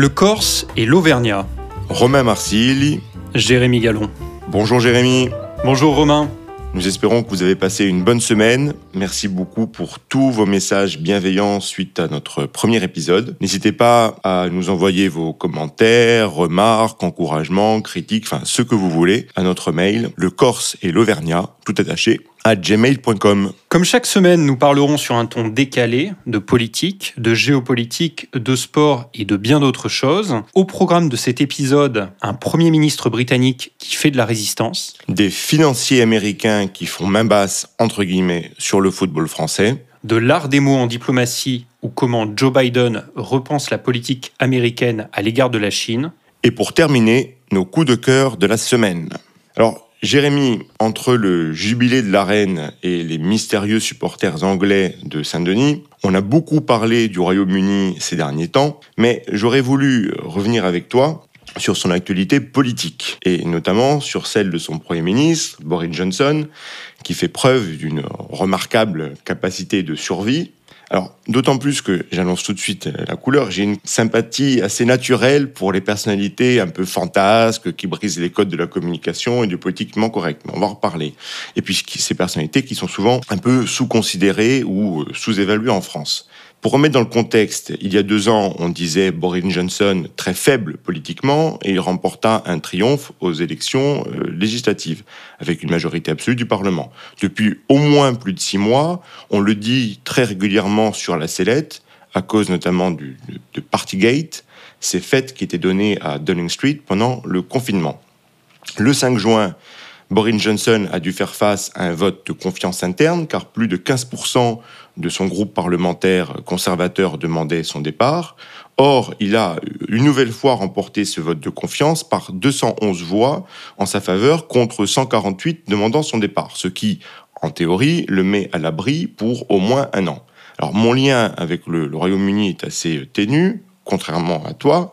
Le Corse et l'Auvergnat. Romain Marsili. Jérémy Gallon. Bonjour Jérémy. Bonjour Romain. Nous espérons que vous avez passé une bonne semaine. Merci beaucoup pour tous vos messages bienveillants suite à notre premier épisode. N'hésitez pas à nous envoyer vos commentaires, remarques, encouragements, critiques, enfin ce que vous voulez à notre mail, le Corse et l'Auvergnat, tout attaché, à gmail.com. Comme chaque semaine, nous parlerons sur un ton décalé de politique, de géopolitique, de sport et de bien d'autres choses. Au programme de cet épisode, un Premier ministre britannique qui fait de la résistance. Des financiers américains qui font main basse, entre guillemets, sur le football français. De l'art des mots en diplomatie ou comment Joe Biden repense la politique américaine à l'égard de la Chine. Et pour terminer, nos coups de cœur de la semaine. Alors, Jérémy, entre le jubilé de la reine et les mystérieux supporters anglais de Saint-Denis, on a beaucoup parlé du Royaume-Uni ces derniers temps, mais j'aurais voulu revenir avec toi sur son actualité politique, et notamment sur celle de son Premier ministre, Boris Johnson, qui fait preuve d'une remarquable capacité de survie, alors, d'autant plus que j'annonce tout de suite la couleur, j'ai une sympathie assez naturelle pour les personnalités un peu fantasques qui brisent les codes de la communication et du politiquement correct. On va en reparler. Et puis ces personnalités qui sont souvent un peu sous-considérées ou sous-évaluées en France. Pour remettre dans le contexte, il y a deux ans, on disait Boris Johnson très faible politiquement et il remporta un triomphe aux élections euh, législatives avec une majorité absolue du Parlement. Depuis au moins plus de six mois, on le dit très régulièrement sur la sellette, à cause notamment du, de Partygate, ces fêtes qui étaient données à Downing Street pendant le confinement. Le 5 juin, Boris Johnson a dû faire face à un vote de confiance interne, car plus de 15% de son groupe parlementaire conservateur demandait son départ. Or, il a une nouvelle fois remporté ce vote de confiance par 211 voix en sa faveur contre 148 demandant son départ, ce qui, en théorie, le met à l'abri pour au moins un an. Alors, mon lien avec le, Royaume-Uni est assez ténu, contrairement à toi.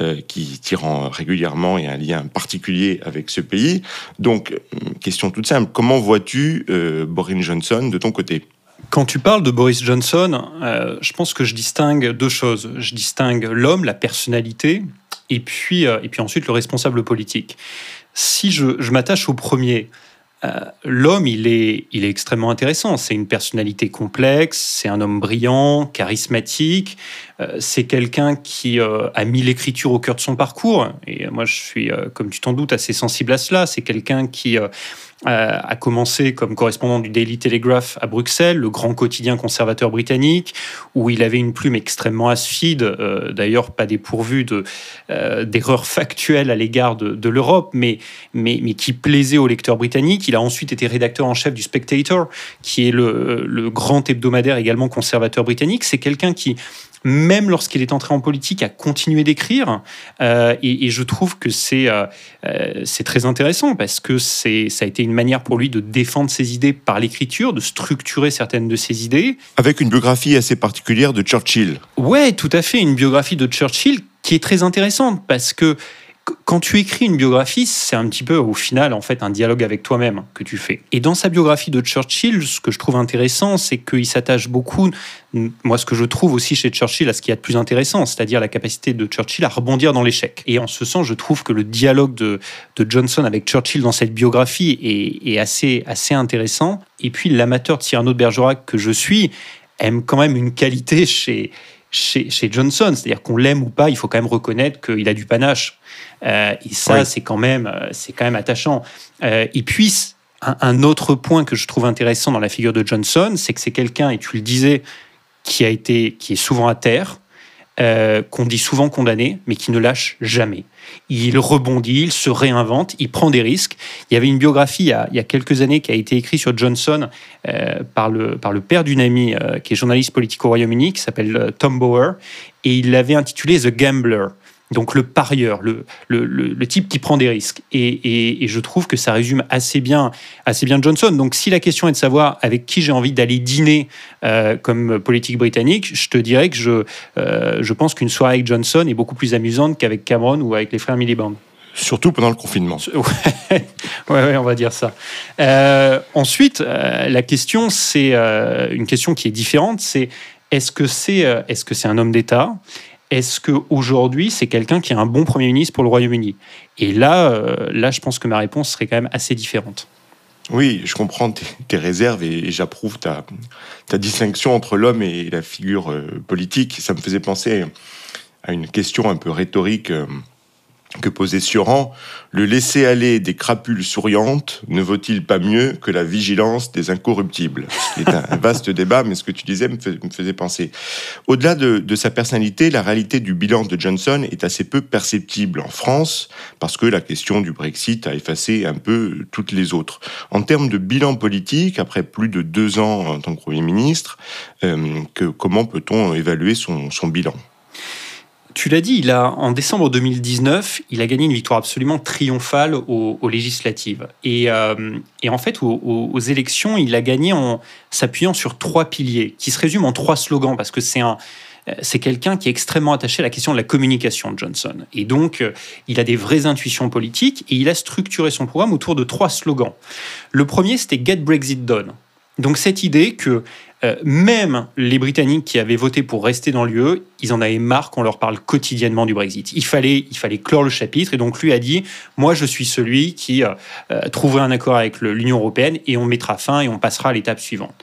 Euh, qui tire régulièrement et un lien particulier avec ce pays. Donc, question toute simple, comment vois-tu euh, Boris Johnson de ton côté? Quand tu parles de Boris Johnson, euh, je pense que je distingue deux choses. Je distingue l'homme, la personnalité, et puis, et puis ensuite le responsable politique. Si je, m'attache au premier, l'homme, il est, il est extrêmement intéressant. C'est une personnalité complexe, c'est un homme brillant, charismatique, euh, c'est quelqu'un qui euh, a mis l'écriture au cœur de son parcours. Et moi, je suis, euh, comme tu t'en doutes, assez sensible à cela. C'est quelqu'un qui a commencé comme correspondant du Daily Telegraph à Bruxelles, le grand quotidien conservateur britannique, où il avait une plume extrêmement aspide, d'ailleurs pas dépourvue de, d'erreurs factuelles à l'égard de, l'Europe, mais, mais, mais qui plaisait aux lecteurs britanniques. Il a ensuite été rédacteur en chef du Spectator, qui est le, le grand hebdomadaire également conservateur britannique. C'est quelqu'un qui même lorsqu'il est entré en politique, a continué d'écrire. Euh, et, je trouve que c'est euh, euh, c'est très intéressant parce que c'est ça a été une manière pour lui de défendre ses idées par l'écriture, de structurer certaines de ses idées. Avec une biographie assez particulière de Churchill. Ouais, tout à fait, une biographie de Churchill qui est très intéressante parce que quand tu écris une biographie, c'est un petit peu au final en fait un dialogue avec toi-même que tu fais. Et dans sa biographie de Churchill, ce que je trouve intéressant, c'est qu'il s'attache beaucoup, moi ce que je trouve aussi chez Churchill, à ce qui est de plus intéressant, c'est-à-dire la capacité de Churchill à rebondir dans l'échec. Et en ce sens, je trouve que le dialogue de, Johnson avec Churchill dans cette biographie est, assez, intéressant. Et puis l'amateur Cyrano de Bergerac que je suis aime quand même une qualité chez chez, Johnson. C'est-à-dire qu'on l'aime ou pas, il faut quand même reconnaître qu'il a du panache. Euh, et ça, c'est quand même, euh, c'est quand même attachant. Euh, et puis, un, autre point que je trouve intéressant dans la figure de Johnson, c'est que c'est quelqu'un, et tu le disais, qui a été, qui est souvent à terre, euh, qu'on dit souvent condamné, mais qui ne lâche jamais. Il rebondit, il se réinvente, il prend des risques. Il y avait une biographie il y a, quelques années qui a été écrite sur Johnson euh, par, le, par le père d'une amie euh, qui est journaliste politique au Royaume-Uni, qui s'appelle Tom Bower, et il l'avait intitulé The Gambler donc le parieur, le, le, type qui prend des risques. Et, je trouve que ça résume assez bien, assez bien Johnson. Donc si la question est de savoir avec qui j'ai envie d'aller dîner euh, comme politique britannique, je te dirais que je, euh, je pense qu'une soirée avec Johnson est beaucoup plus amusante qu'avec Cameron ou avec les frères Miliband. Surtout pendant le confinement. Ouais, ouais, on va dire ça. Euh, ensuite, la question, c'est une question qui est différente. C'est est-ce que c'est est -ce c'est un homme d'État? Est-ce qu'aujourd'hui, c'est quelqu'un qui est un bon Premier ministre pour le Royaume-Uni? Et là, euh, là, je pense que ma réponse serait quand même assez différente. Oui, je comprends tes, réserves et, j'approuve ta, ta, distinction entre l'homme et la figure euh, politique. Ça me faisait penser à une question un peu rhétorique euh, que posait Sioran, le laisser-aller des crapules souriantes ne vaut-il pas mieux que la vigilance des incorruptibles? C'est un vaste débat, mais ce que tu disais me, faisait penser. Au-delà de, sa personnalité, la réalité du bilan de Johnson est assez peu perceptible en France, parce que la question du Brexit a effacé un peu toutes les autres. En termes de bilan politique, après plus de deux ans en tant que Premier ministre, euh, que, comment peut-on évaluer son, son bilan? Tu l'as dit, il a, en décembre 2019, il a gagné une victoire absolument triomphale aux, législatives. Et, euh, en fait, aux, élections, il a gagné en s'appuyant sur trois piliers, qui se résument en trois slogans, parce que c'est un, c'est quelqu'un qui est extrêmement attaché à la question de la communication, Johnson. Et donc, euh, il a des vraies intuitions politiques et il a structuré son programme autour de trois slogans. Le premier, c'était Get Brexit Done. Donc cette idée que euh, même les Britanniques qui avaient voté pour rester dans l'UE, ils en avaient marre qu'on leur parle quotidiennement du Brexit. Il fallait, il fallait clore le chapitre et donc lui a dit Moi, je suis celui qui euh, euh, trouverait un accord avec l'Union européenne et on mettra fin et on passera à l'étape suivante.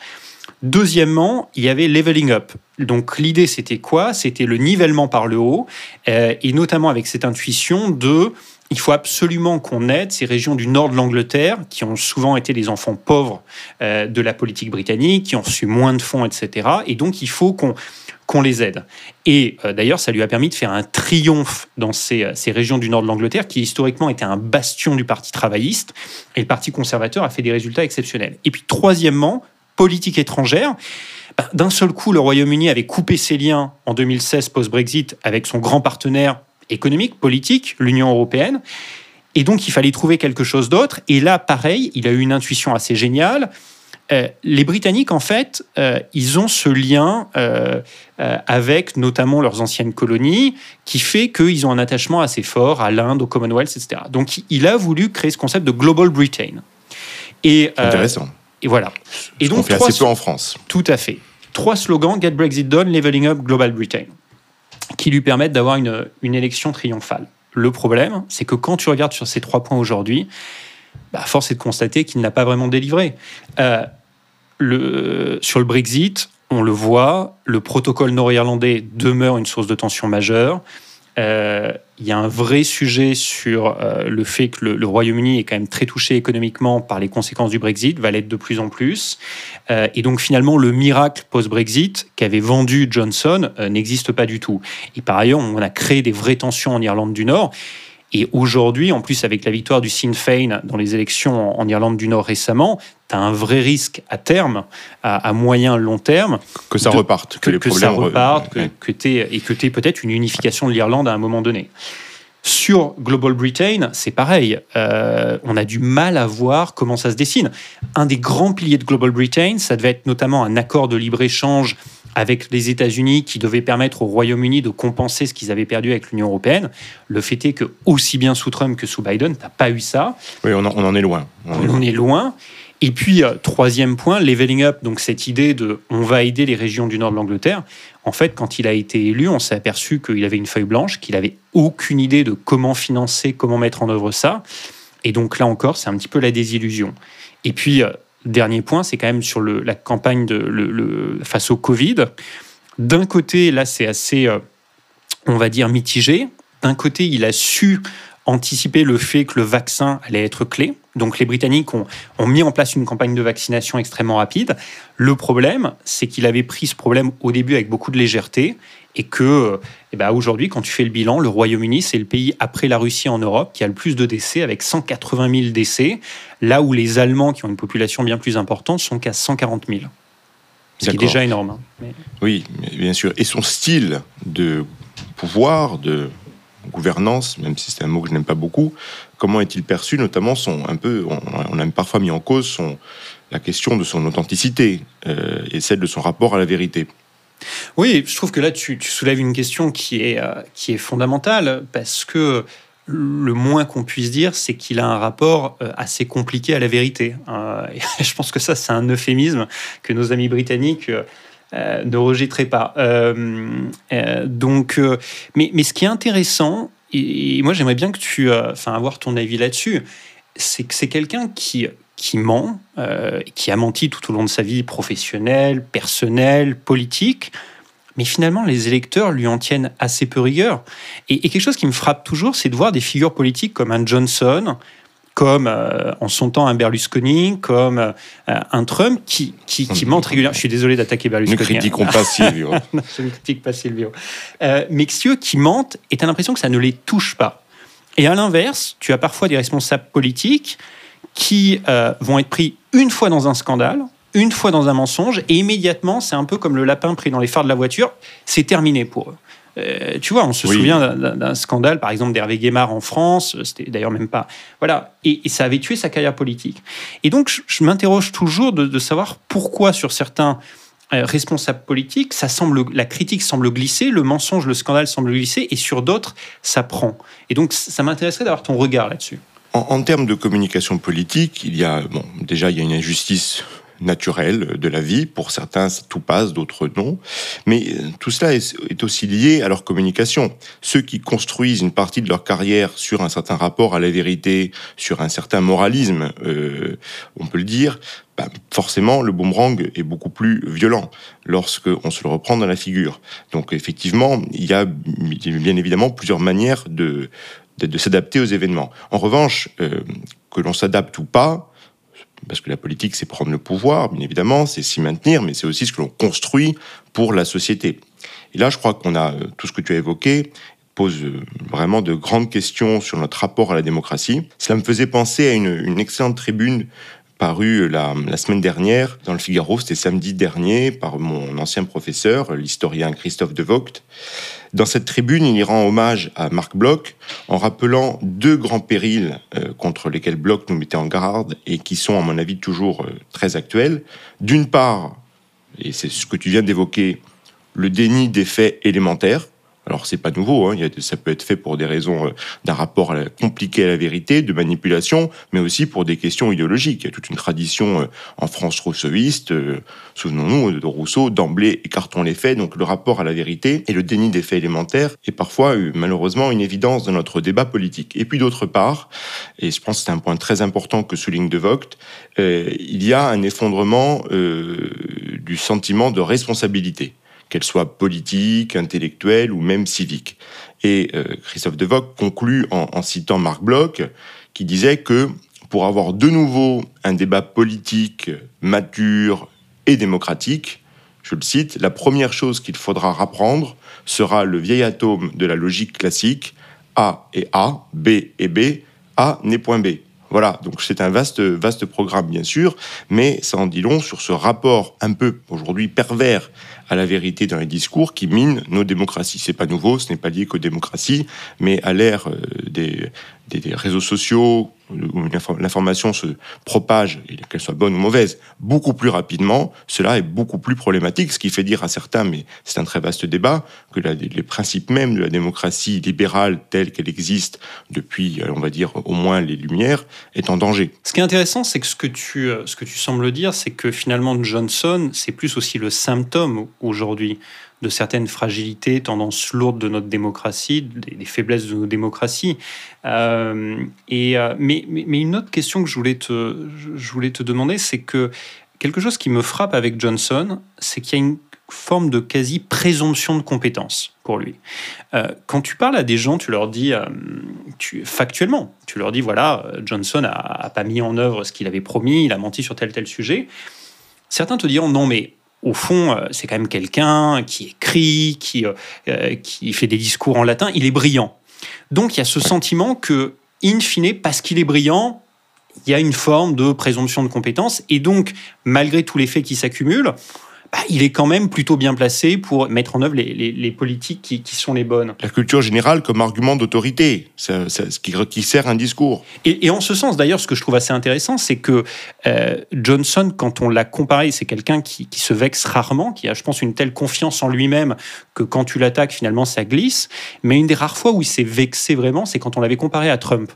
Deuxièmement, il y avait leveling up. Donc l'idée, c'était quoi? C'était le nivellement par le haut, et notamment avec cette intuition de il faut absolument qu'on aide ces régions du nord de l'Angleterre, qui ont souvent été les enfants pauvres euh, de la politique britannique, qui ont reçu moins de fonds, etc. Et donc, il faut qu'on les aide. Et euh, d'ailleurs, ça lui a permis de faire un triomphe dans ces, euh, régions du nord de l'Angleterre, qui historiquement était un bastion du Parti travailliste, et le Parti conservateur a fait des résultats exceptionnels. Et puis, troisièmement, politique étrangère. Ben, d'un seul coup, le Royaume-Uni avait coupé ses liens en 2016 post-Brexit avec son grand partenaire économique, politique, l'Union européenne. Et donc, il fallait trouver quelque chose d'autre. Et là, pareil, il a eu une intuition assez géniale. Euh, les Britanniques, en fait, euh, ils ont ce lien euh, avec notamment leurs anciennes colonies qui fait qu'ils ont un attachement assez fort à l'Inde, au Commonwealth, etc. Donc, il a voulu créer ce concept de Global Britain. Et, Intéressant. Et voilà. Et donc, fait assez peu en France. Tout à fait. Trois slogans Get Brexit Done, Leveling Up, Global Britain qui lui permettent d'avoir une, une, élection triomphale. Le problème, c'est que quand tu regardes sur ces trois points aujourd'hui, bah, force est de constater qu'il n'a pas vraiment délivré. Euh, sur le Brexit, on le voit, le protocole nord-irlandais demeure une source de tension majeure. Euh, il y a un vrai sujet sur euh, le fait que le, Royaume-Uni est quand même très touché économiquement par les conséquences du Brexit, va l'être de plus en plus. Euh, et donc finalement, le miracle post-Brexit qu'avait vendu Johnson n'existe pas du tout. Et par ailleurs, on a créé des vraies tensions en Irlande du Nord. Et aujourd'hui, en plus avec la victoire du Sinn Féin dans les élections en Irlande du Nord récemment, tu as un vrai risque à terme, à, moyen long terme. Que ça reparte, que, les problèmes ça reparte, que, et que tu aies peut-être une unification de l'Irlande à un moment donné. Sur Global Britain, c'est pareil. Euh, on a du mal à voir comment ça se dessine. Un des grands piliers de Global Britain, ça devait être notamment un accord de libre-échange avec les États-Unis qui devait permettre au Royaume-Uni de compenser ce qu'ils avaient perdu avec l'Union européenne. Le fait est que, aussi bien sous Trump que sous Biden, tu n'as pas eu ça. Oui, on en, est loin. On, est loin. Et puis, euh, troisième point, leveling up, donc cette idée de on va aider les régions du nord de l'Angleterre. En fait, quand il a été élu, on s'est aperçu qu'il avait une feuille blanche, qu'il n'avait aucune idée de comment financer, comment mettre en œuvre ça. Et donc là encore, c'est un petit peu la désillusion. Et puis, euh, dernier point, c'est quand même sur la campagne face au Covid. D'un côté, là, c'est assez, euh, on va dire, mitigé. D'un côté, il a su anticiper le fait que le vaccin allait être clé. Donc les Britanniques ont, mis en place une campagne de vaccination extrêmement rapide. Le problème, c'est qu'il avait pris ce problème au début avec beaucoup de légèreté et que eh ben aujourd'hui, quand tu fais le bilan, le Royaume-Uni, c'est le pays après la Russie en Europe qui a le plus de décès, avec 180 000 décès, là où les Allemands, qui ont une population bien plus importante, sont qu'à 140 000. Ce qui est déjà énorme. Hein. Oui, bien sûr. Et son style de pouvoir, de gouvernance, même si c'est un mot que je n'aime pas beaucoup, comment est-il perçu, notamment son, un peu, on, a parfois mis en cause la question de son authenticité euh, et celle de son rapport à la vérité. Oui, je trouve que là, tu, soulèves une question qui est, euh, qui est fondamentale, parce que le moins qu'on puisse dire, c'est qu'il a un rapport euh, assez compliqué à la vérité. Euh, je pense que ça, c'est un euphémisme que nos amis britanniques ne rejetterai pas. donc, mais, mais ce qui est intéressant, et, moi j'aimerais bien que tu, enfin, avoir ton avis là-dessus, c'est que c'est quelqu'un qui qui ment, qui a menti tout au long de sa vie professionnelle, personnelle, politique, mais finalement, les électeurs lui en tiennent assez peu rigueur. Et, quelque chose qui me frappe toujours, c'est de voir des figures politiques comme un Johnson, comme euh, en son temps un Berlusconi, comme euh, un Trump qui, qui, mentent régulièrement. Je suis désolé d'attaquer Berlusconi. Ne critiquons pas Silvio. je ne critique pas Silvio. Euh, mais ceux qui mentent, et tu as l'impression que ça ne les touche pas. Et à l'inverse, tu as parfois des responsables politiques qui vont être pris une fois dans un scandale, une fois dans un mensonge et immédiatement, c'est un peu comme le lapin pris dans les phares de la voiture, c'est terminé pour eux. Euh, tu vois, on se souvient d'un scandale, par exemple, d'Hervé Guémard en France, c'était d'ailleurs même pas. Voilà, et, ça avait tué sa carrière politique. Et donc, je, m'interroge toujours de, savoir pourquoi sur certains euh, responsables politiques, ça semble, la critique semble glisser, le mensonge, le scandale semble glisser, et sur d'autres, ça prend. Et donc, ça m'intéresserait d'avoir ton regard là-dessus. En, en, termes de communication politique, il y a, bon, déjà, il y a une injustice naturel de la vie. Pour certains, tout passe, d'autres non. Mais euh, tout cela est, aussi lié à leur communication. Ceux qui construisent une partie de leur carrière sur un certain rapport à la vérité, sur un certain moralisme, euh, on peut le dire, bah, forcément, le boomerang est beaucoup plus violent lorsque on se le reprend dans la figure. Donc, effectivement, il y a bien évidemment plusieurs manières de, de, s'adapter aux événements. En revanche, euh, que l'on s'adapte ou pas, parce que la politique, c'est prendre le pouvoir, bien évidemment, c'est s'y maintenir, mais c'est aussi ce que l'on construit pour la société. Et là, je crois qu'on a euh, tout ce que tu as évoqué pose euh, vraiment de grandes questions sur notre rapport à la démocratie. Cela me faisait penser à une, excellente tribune parue la, la, semaine dernière dans le Figaro, c'était samedi dernier, par mon ancien professeur, l'historien Christophe de Vogt, dans cette tribune, il y rend hommage à Marc Bloch en rappelant deux grands périls euh, contre lesquels Bloch nous mettait en garde et qui sont, à mon avis, toujours euh, très actuels. D'une part, et c'est ce que tu viens d'évoquer, le déni des faits élémentaires, alors c'est pas nouveau, hein, ça peut être fait pour des raisons euh, d'un rapport compliqué à la vérité, de manipulation, mais aussi pour des questions idéologiques. Il y a toute une tradition euh, en France rousseauiste, euh, souvenons-nous de Rousseau, d'emblée écartons les faits, donc le rapport à la vérité et le déni des faits élémentaires est parfois malheureusement une évidence dans notre débat politique. Et puis d'autre part, et je pense que c'est un point très important que souligne De Vogt, il y a un effondrement du sentiment de responsabilité qu'elle soit politique, intellectuelle ou même civique. Et euh, Christophe Devoc conclut en, citant Marc Bloch, qui disait que pour avoir de nouveau un débat politique mature et démocratique, je le cite, la première chose qu'il faudra rapprendre sera le vieil atome de la logique classique, A et A, B et B, A n'est point B. Voilà, donc c'est un vaste, vaste programme bien sûr, mais ça en dit long sur ce rapport un peu aujourd'hui pervers à la vérité dans les discours qui mine nos démocraties. C'est pas nouveau, ce n'est pas lié qu'aux démocraties, mais à l'ère euh, des, des, réseaux sociaux où l'information se propage, qu'elle soit bonne ou mauvaise, beaucoup plus rapidement, cela est beaucoup plus problématique, ce qui fait dire à certains, mais c'est un très vaste débat, que les principes même de la démocratie libérale telle qu'elle existe depuis, euh, on va dire, au moins les Lumières, est en danger. Ce qui est intéressant, c'est que ce que tu, euh, ce que tu sembles dire, c'est que finalement Johnson, c'est plus aussi le symptôme aujourd'hui de certaines fragilités, tendances lourdes de notre démocratie, des, faiblesses de nos démocraties. Euh, et, euh, mais, une autre question que je voulais te, demander, c'est que quelque chose qui me frappe avec Johnson, c'est qu'il y a une forme de quasi-présomption de compétence pour lui. Euh, quand tu parles à des gens, tu leur dis, tu, factuellement, tu leur dis, voilà, Johnson n'a pas mis en œuvre ce qu'il avait promis, il a menti sur tel tel sujet. Certains te diront, non, mais au fond, euh, c'est quand même quelqu'un qui écrit, qui, euh, euh, qui fait des discours en latin, il est brillant. Donc il y a ce sentiment que, in fine, parce qu'il est brillant, il y a une forme de présomption de compétence, et donc, malgré tous les faits qui s'accumulent, bah, il est quand même plutôt bien placé pour mettre en œuvre les, politiques qui, sont les bonnes. La culture générale comme argument d'autorité, ce qui, qui, sert un discours. Et, en ce sens, d'ailleurs, ce que je trouve assez intéressant, c'est que euh, Johnson, quand on l'a comparé, c'est quelqu'un qui, se vexe rarement, qui a, je pense, une telle confiance en lui-même que quand tu l'attaques, finalement, ça glisse. Mais une des rares fois où il s'est vexé vraiment, c'est quand on l'avait comparé à Trump.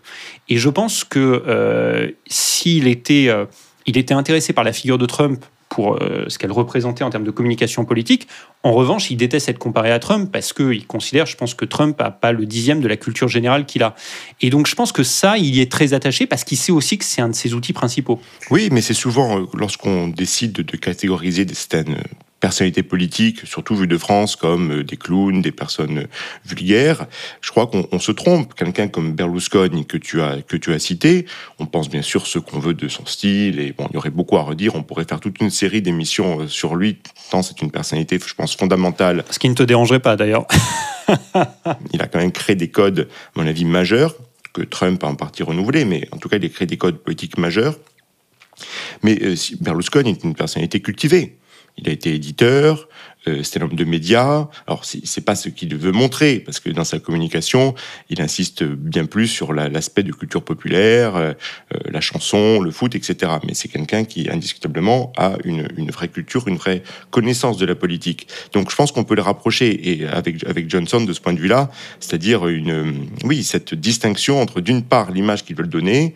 Et je pense que euh, s'il était, euh, il était intéressé par la figure de Trump pour euh, ce qu'elle représentait en termes de communication politique. En revanche, il déteste être comparé à Trump parce qu'il considère, je pense, que Trump n'a pas le dixième de la culture générale qu'il a. Et donc, je pense que ça, il y est très attaché parce qu'il sait aussi que c'est un de ses outils principaux. Oui, mais c'est souvent euh, lorsqu'on décide de catégoriser des certaines personnalités politiques, surtout vues de France, comme euh, des clowns, des personnes euh, vulgaires. Je crois qu'on se trompe. Quelqu'un comme Berlusconi que tu as que tu as cité, on pense bien sûr ce qu'on veut de son style et bon, il y aurait beaucoup à redire. On pourrait faire toute une série d'émissions euh, sur lui, tant c'est une personnalité, je pense, fondamentale. Ce qui ne te dérangerait pas d'ailleurs. il a quand même créé des codes, à mon avis, majeurs que Trump a en partie renouvelé, mais en tout cas, il a créé des codes politiques majeurs. Mais Berlusconi est une personnalité cultivée. Il a été éditeur, euh, c'est un homme de médias. Alors, c'est pas ce qu'il veut montrer, parce que dans sa communication, il insiste bien plus sur l'aspect de culture populaire, euh, euh, la chanson, le foot, etc. Mais c'est quelqu'un qui, indiscutablement, a une, une, vraie culture, une vraie connaissance de la politique. Donc, je pense qu'on peut le rapprocher et avec, avec Johnson de ce point de vue-là, c'est-à-dire une, oui, cette distinction entre, d'une part, l'image qu'ils veulent donner,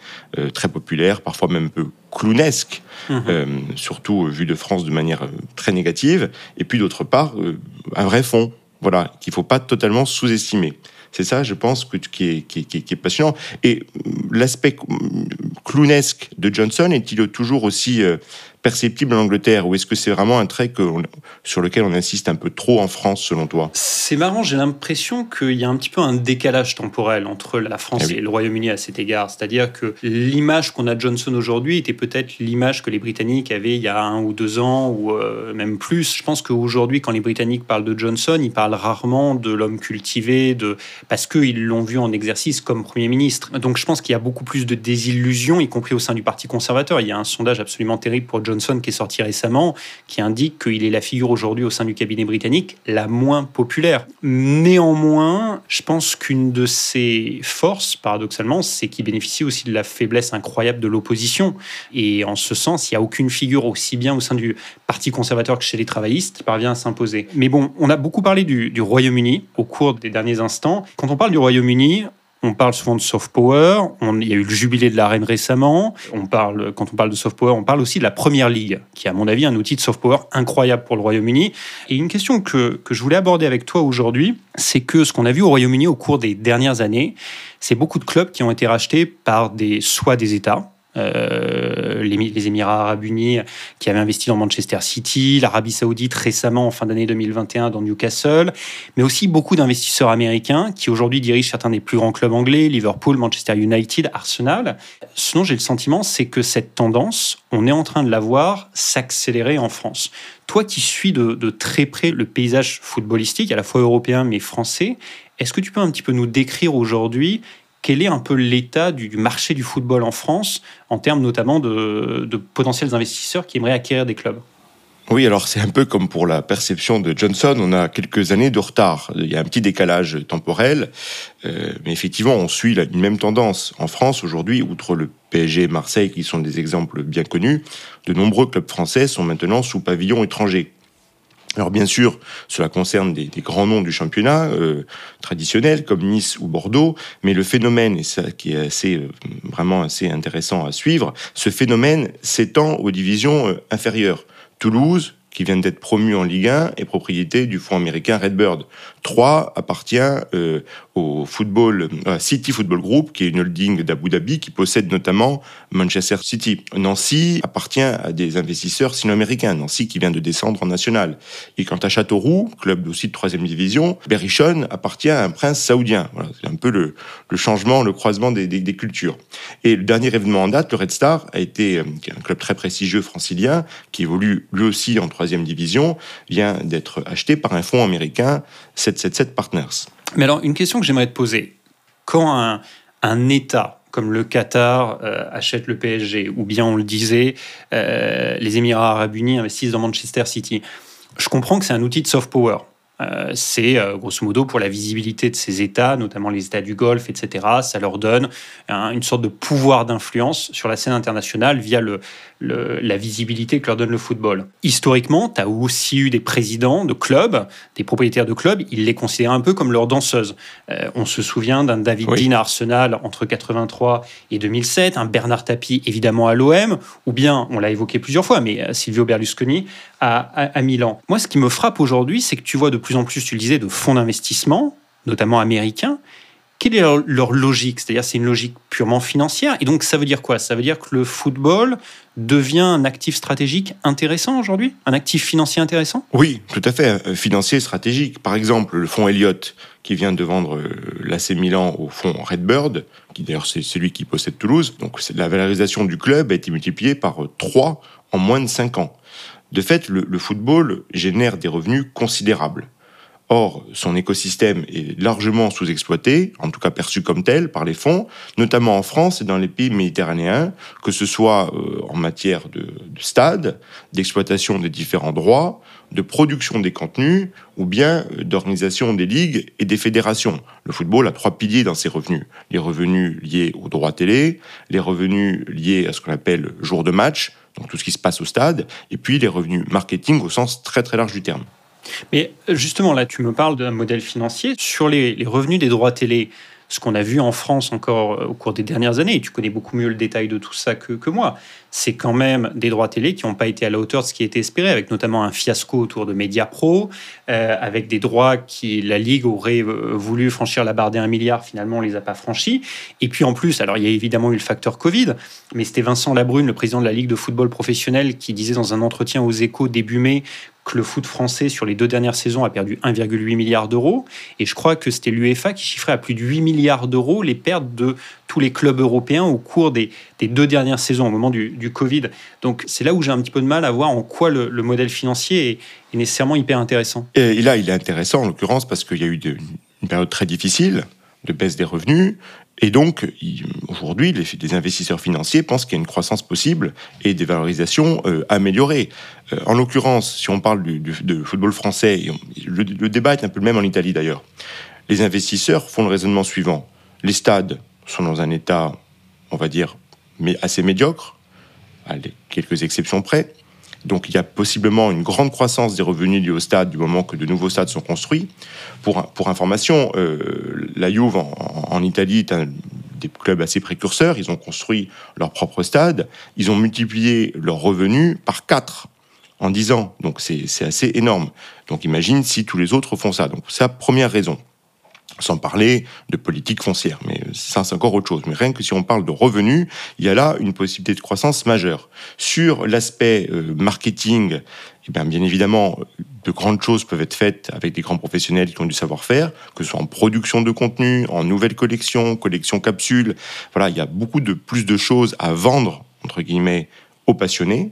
très populaire, parfois même peu clownesque, mmh. surtout vu de France de manière très négative, et puis d'autre part, euh, un vrai fond, voilà, qu'il ne faut pas totalement sous-estimer. C'est ça, je pense, que, qui, est, qui, qui, est, passionnant. Et euh, l'aspect clownesque de Johnson est-il toujours aussi euh, perceptible en Angleterre Ou est-ce que c'est vraiment un trait que sur lequel on insiste un peu trop en France, selon toi? C'est marrant, j'ai l'impression qu'il y a un petit peu un décalage temporel entre la France eh et le Royaume-Uni à cet égard. C'est-à-dire que l'image qu'on a de Johnson aujourd'hui était peut-être l'image que les Britanniques avaient il y a un ou deux ans, ou euh, même plus. Je pense qu'aujourd'hui, quand les Britanniques parlent de Johnson, ils parlent rarement de l'homme cultivé, de... parce qu'ils l'ont vu en exercice comme Premier ministre. Donc je pense qu'il y a beaucoup plus de désillusions, y compris au sein du Parti conservateur. Il y a un sondage absolument terrible pour Johnson Johnson qui est sorti récemment, qui indique qu'il est la figure aujourd'hui au sein du cabinet britannique la moins populaire. Néanmoins, je pense qu'une de ses forces, paradoxalement, c'est qu'il bénéficie aussi de la faiblesse incroyable de l'opposition. Et en ce sens, il n'y a aucune figure aussi bien au sein du Parti conservateur que chez les travaillistes qui parvient à s'imposer. Mais bon, on a beaucoup parlé du, du Royaume-Uni au cours des derniers instants. Quand on parle du Royaume-Uni, on parle souvent de soft power. On, il y a eu le jubilé de la reine récemment. On parle, quand on parle de soft power, on parle aussi de la première ligue, qui est à mon avis un outil de soft power incroyable pour le Royaume-Uni. Et une question que, que je voulais aborder avec toi aujourd'hui, c'est que ce qu'on a vu au Royaume-Uni au cours des dernières années, c'est beaucoup de clubs qui ont été rachetés par des, soit des États, euh, les, Émirats arabes unis qui avaient investi dans Manchester City, l'Arabie saoudite récemment en fin d'année 2021 dans Newcastle, mais aussi beaucoup d'investisseurs américains qui aujourd'hui dirigent certains des plus grands clubs anglais, Liverpool, Manchester United, Arsenal. Ce dont j'ai le sentiment, c'est que cette tendance, on est en train de la voir s'accélérer en France. Toi qui suis de, de très près le paysage footballistique, à la fois européen mais français, est-ce que tu peux un petit peu nous décrire aujourd'hui quel est un peu l'état du, marché du football en France en termes notamment de, potentiels investisseurs qui aimeraient acquérir des clubs? Oui, alors c'est un peu comme pour la perception de Johnson, on a quelques années de retard. Il y a un petit décalage temporel, euh, mais effectivement, on suit la, même tendance. En France, aujourd'hui, outre le PSG et Marseille, qui sont des exemples bien connus, de nombreux clubs français sont maintenant sous pavillon étranger. Alors bien sûr, cela concerne des, grands noms du championnat euh, traditionnel comme Nice ou Bordeaux, mais le phénomène, et ça qui est assez euh, vraiment assez intéressant à suivre, ce phénomène s'étend aux divisions euh, inférieures. Toulouse, qui vient d'être promu en Ligue 1, est propriété du fonds américain Redbird. 3 appartient euh, au football, euh, City Football Group, qui est une holding d'Abu Dhabi, qui possède notamment Manchester City. Nancy appartient à des investisseurs sino-américains. Nancy qui vient de descendre en national. Et quant à Châteauroux, club aussi de troisième division, Berrichon appartient à un prince saoudien. Voilà, c'est un peu le, le, changement, le croisement des, des, des, cultures. Et le dernier événement en date, le Red Star, a été euh, un club très prestigieux francilien, qui évolue lui aussi en troisième division, vient d'être acheté par un fonds américain, 777 Partners. Mais alors, une question que j'aimerais te poser. Quand un, un État comme le Qatar euh, achète le PSG, ou bien on le disait, euh, les Émirats arabes unis investissent dans Manchester City, je comprends que c'est un outil de soft power. Euh, c'est grosso modo pour la visibilité de ces États, notamment les États du Golfe, etc. Ça leur donne une sorte de pouvoir d'influence sur la scène internationale via le, la visibilité que leur donne le football. Historiquement, tu as aussi eu des présidents de clubs, des propriétaires de clubs, ils les considéraient un peu comme leurs danseuses. Euh, on se souvient d'un David Dean à Arsenal entre 83 et 2007, un Bernard Tapie évidemment à l'OM, ou bien, on l'a évoqué plusieurs fois, mais euh, Silvio Berlusconi à, à Milan. Moi, ce qui me frappe aujourd'hui, c'est que tu vois de plus en plus, tu le disais, de fonds d'investissement, notamment américains, quelle est leur, logique? C'est-à-dire, c'est une logique purement financière. Et donc, ça veut dire quoi? Ça veut dire que le football devient un actif stratégique intéressant aujourd'hui? Un actif financier intéressant? Oui, tout à fait. Euh, financier stratégique. Par exemple, le fonds Elliott, qui vient de vendre euh, l'AC Milan au fonds Redbird, qui d'ailleurs c'est celui qui possède Toulouse. Donc, la valorisation du club a été multipliée par 3 euh, en moins de 5 ans. De fait, le football génère des revenus considérables. Or, son écosystème est largement sous-exploité, en tout cas perçu comme tel par les fonds, notamment en France et dans les pays méditerranéens, que ce soit euh, en matière de, stades, d'exploitation des différents droits, de production des contenus, ou bien euh, d'organisation des ligues et des fédérations. Le football a trois piliers dans ses revenus. Les revenus liés aux droits télé, les revenus liés à ce qu'on appelle jour de match, donc tout ce qui se passe au stade, et puis les revenus marketing au sens très très large du terme. Mais justement, là, tu me parles d'un modèle financier. Sur les, revenus des droits télé, ce qu'on a vu en France encore euh, au cours des dernières années, et tu connais beaucoup mieux le détail de tout ça que, moi, c'est quand même des droits télé qui n'ont pas été à la hauteur de ce qui était espéré, avec notamment un fiasco autour de Mediapro, euh, avec des droits qui la Ligue aurait euh, voulu franchir la barre des 1 milliard, finalement on les a pas franchis. Et puis en plus, alors il y a évidemment eu le facteur Covid, mais c'était Vincent Labrune, le président de la Ligue de football professionnel, qui disait dans un entretien aux échos début mai que le foot français sur les deux dernières saisons a perdu 1,8 milliard d'euros. Et je crois que c'était l'UEFA qui chiffrait à plus de 8 milliards d'euros les pertes de tous les clubs européens au cours des, deux dernières saisons, au moment du, Covid. Donc c'est là où j'ai un petit peu de mal à voir en quoi le, modèle financier est, nécessairement hyper intéressant. Et là, il est intéressant en l'occurrence parce qu'il y a eu une période très difficile de baisse des revenus, et donc, aujourd'hui, les, investisseurs financiers pensent qu'il y a une croissance possible et des valorisations euh, améliorées. Euh, en l'occurrence, si on parle du, de football français, le, débat est un peu le même en Italie d'ailleurs, les investisseurs font le raisonnement suivant. Les stades sont dans un état, on va dire, mais assez médiocre, à quelques exceptions près. Donc il y a possiblement une grande croissance des revenus liés au stade du moment que de nouveaux stades sont construits. Pour, information, euh, la Juve en, Italie est un des clubs assez précurseurs. Ils ont construit leur propre stade. Ils ont multiplié leurs revenus par 4 en 10 ans. Donc c'est assez énorme. Donc imagine si tous les autres font ça. Donc la première raison sans parler de politique foncière. Mais ça, c'est encore autre chose. Mais rien que si on parle de revenus, il y a là une possibilité de croissance majeure. Sur l'aspect euh, marketing, eh bien, bien évidemment, de grandes choses peuvent être faites avec des grands professionnels qui ont du savoir-faire, que ce soit en production de contenu, en nouvelles collections, collections capsules. Voilà, il y a beaucoup de plus de choses à vendre, entre guillemets, aux passionnés.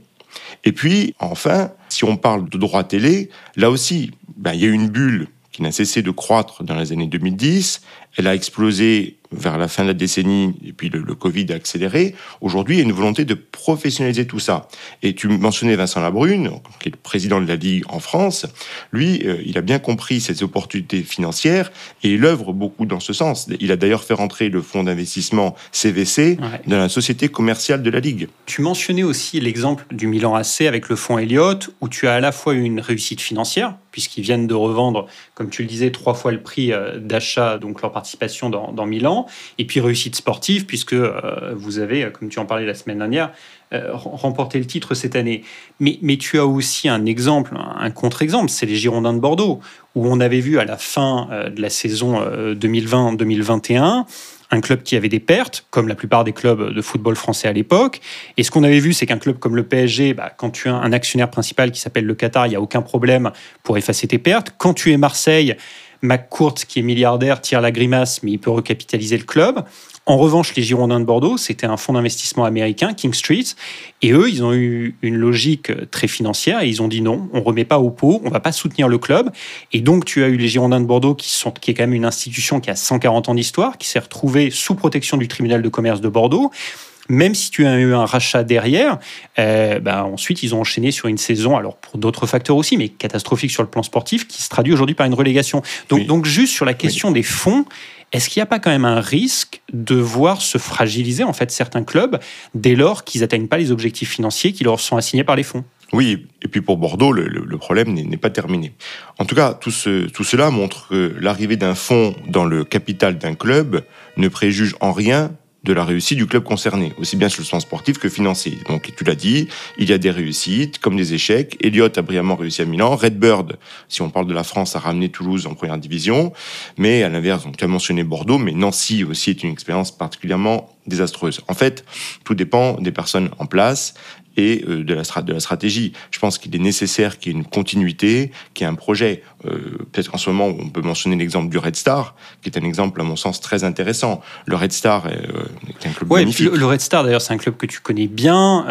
Et puis, enfin, si on parle de droit télé, là aussi, ben, il y a une bulle qui n'a cessé de croître dans les années 2010. Elle a explosé vers la fin de la décennie, et puis le, Covid a accéléré. Aujourd'hui, il y a une volonté de professionnaliser tout ça. Et tu mentionnais Vincent Labrune, qui est le président de la Ligue en France. Lui, euh, il a bien compris ces opportunités financières et il œuvre beaucoup dans ce sens. Il a d'ailleurs fait rentrer le fonds d'investissement CVC dans la société commerciale de la Ligue. Tu mentionnais aussi l'exemple du Milan AC avec le fonds Elliott, où tu as à la fois une réussite financière, puisqu'ils viennent de revendre, comme tu le disais, trois fois le prix euh, d'achat, donc leur participation dans, Milan et puis réussite sportive, puisque euh, vous avez, comme tu en parlais la semaine dernière, euh, remporté le titre cette année. Mais, mais tu as aussi un exemple, un contre-exemple, c'est les Girondins de Bordeaux, où on avait vu à la fin euh, de la saison 2020-2021 un club qui avait des pertes, comme la plupart des clubs de football français à l'époque. Et ce qu'on avait vu, c'est qu'un club comme le PSG, bah, quand tu as un actionnaire principal qui s'appelle le Qatar, il n'y a aucun problème pour effacer tes pertes. Quand tu es Marseille, McCourt, qui est milliardaire, tire la grimace, mais il peut recapitaliser le club. En revanche, les Girondins de Bordeaux, c'était un fonds d'investissement américain, King Street, et eux, ils ont eu une logique très financière et ils ont dit non, on remet pas au pot, on va pas soutenir le club. Et donc, tu as eu les Girondins de Bordeaux, qui, sont, qui est quand même une institution qui a 140 ans d'histoire, qui s'est retrouvée sous protection du tribunal de commerce de Bordeaux même si tu as eu un rachat derrière, euh, bah, ensuite ils ont enchaîné sur une saison, alors pour d'autres facteurs aussi, mais catastrophique sur le plan sportif, qui se traduit aujourd'hui par une relégation. Donc, donc juste sur la question des fonds, est-ce qu'il n'y a pas quand même un risque de voir se fragiliser en fait certains clubs dès lors qu'ils n'atteignent pas les objectifs financiers qui leur sont assignés par les fonds? Oui, et puis pour Bordeaux, le, problème n'est pas terminé. En tout cas, tout, tout cela montre que l'arrivée d'un fonds dans le capital d'un club ne préjuge en rien de la réussite du club concerné, aussi bien sur le sens sportif que financier. Donc, tu l'as dit, il y a des réussites comme des échecs. Elliott a brillamment réussi à Milan. Redbird, si on parle de la France, a ramené Toulouse en première division. Mais à l'inverse, tu as mentionné Bordeaux, mais Nancy aussi est une expérience particulièrement désastreuse. En fait, tout dépend des personnes en place et euh, de la, de la stratégie. Je pense qu'il est nécessaire qu'il y ait une continuité, qu'il y ait un projet. Euh, peut-être qu'en ce moment, on peut mentionner l'exemple du Red Star, qui est un exemple, à mon sens, très intéressant. Le Red Star est, euh, un club magnifique. Le, Red Star, d'ailleurs, c'est un club que tu connais bien.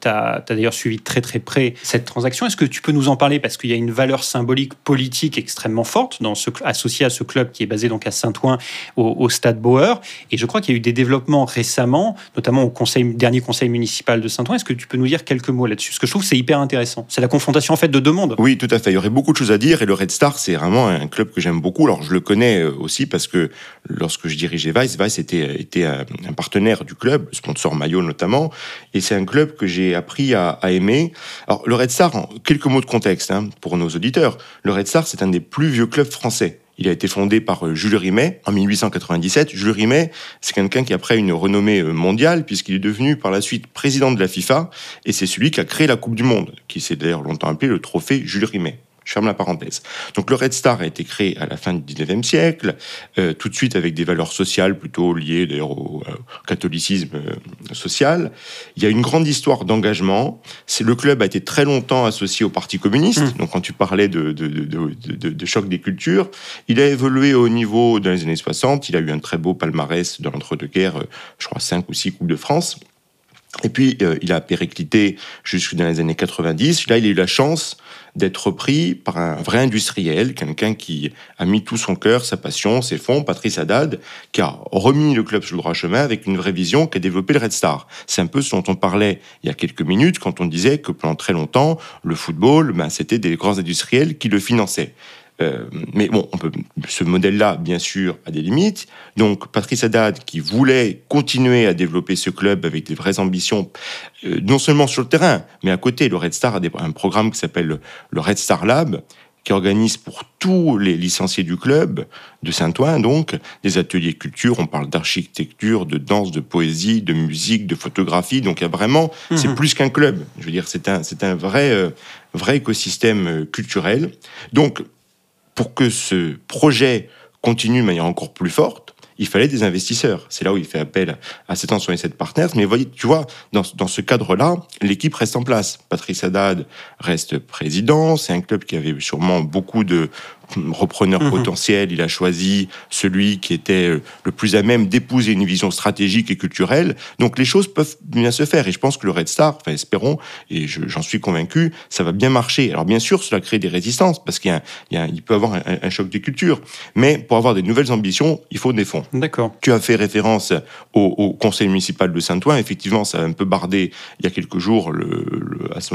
tu as, d'ailleurs suivi très très près cette transaction. Est-ce que tu peux nous en parler? Parce qu'il y a une valeur symbolique politique extrêmement forte dans ce, associée à ce club qui est basé donc à Saint-Ouen, au, Stade Bauer. Et je crois qu'il y a eu des développements récemment, notamment au conseil, dernier conseil municipal de Saint-Ouen. Est-ce que tu peux nous dire quelques mots là-dessus. Ce que je trouve, c'est hyper intéressant. C'est la confrontation en fait de deux mondes. Oui, tout à fait. Il y aurait beaucoup de choses à dire. Et le Red Star, c'est vraiment un club que j'aime beaucoup. Alors, je le connais euh, aussi parce que lorsque je dirigeais Vice, Vice était, était un partenaire du club, sponsor maillot notamment. Et c'est un club que j'ai appris à, aimer. Alors, le Red Star, quelques mots de contexte hein, pour nos auditeurs. Le Red Star, c'est un des plus vieux clubs français. Il a été fondé par euh, Jules Rimet en 1897. Jules Rimet, c'est quelqu'un qui a pris une renommée euh, mondiale puisqu'il est devenu par la suite président de la FIFA et c'est celui qui a créé la Coupe du Monde, qui s'est d'ailleurs longtemps appelé le trophée Jules Rimet. Je ferme la parenthèse. Donc le Red Star a été créé à la fin du 19e siècle, euh, tout de suite avec des valeurs sociales plutôt liées d'ailleurs au, euh, catholicisme euh, social. Il y a une grande histoire d'engagement. C'est le club a été très longtemps associé au Parti communiste. Mmh. Donc quand tu parlais de, de, de, de, choc des cultures, il a évolué au niveau dans les années 60. Il a eu un très beau palmarès dans l'entre-deux-guerres, je crois cinq ou six coupes de France. Et puis, il a périclité jusque dans les années 90. Là, il a eu la chance d'être pris par un vrai industriel, quelqu'un qui a mis tout son cœur, sa passion, ses fonds, Patrice Haddad, qui a remis le club sur le droit chemin avec une vraie vision, qui a développé le Red Star. C'est un peu ce dont on parlait il y a quelques minutes quand on disait que pendant très longtemps, le football, ben, c'était des grands industriels qui le finançaient. Euh, mais bon, on peut, ce modèle-là, bien sûr, a des limites. Donc, Patrice Haddad, qui voulait continuer à développer ce club avec des vraies ambitions, euh, non seulement sur le terrain, mais à côté, le Red Star a un programme qui s'appelle le Red Star Lab, qui organise pour tous les licenciés du club de Saint-Ouen, donc, des ateliers culture. On parle d'architecture, de danse, de poésie, de musique, de photographie. Donc, il y a vraiment, c'est mhm. plus qu'un club. Je veux dire, c'est un, c'est un vrai, euh, vrai écosystème culturel. Donc, pour que ce projet continue de manière encore plus forte, il fallait des investisseurs. C'est là où il fait appel à 777 partenaires. Mais voyez, tu vois, dans, dans ce cadre-là, l'équipe reste en place. Patrice Haddad reste président. C'est un club qui avait sûrement beaucoup de repreneur mhm. potentiel, il a choisi celui qui était euh, le plus à même d'épouser une vision stratégique et culturelle. Donc les choses peuvent bien se faire. Et je pense que le Red Star, enfin espérons, et j'en suis convaincu, ça va bien marcher. Alors bien sûr, cela crée des résistances, parce qu'il y a, il peut avoir un, choc des cultures. Mais pour avoir des nouvelles ambitions, il faut des fonds. D'accord. Tu as fait référence au, conseil municipal de Saint-Ouen. Effectivement, ça a un peu bardé il y a quelques jours le,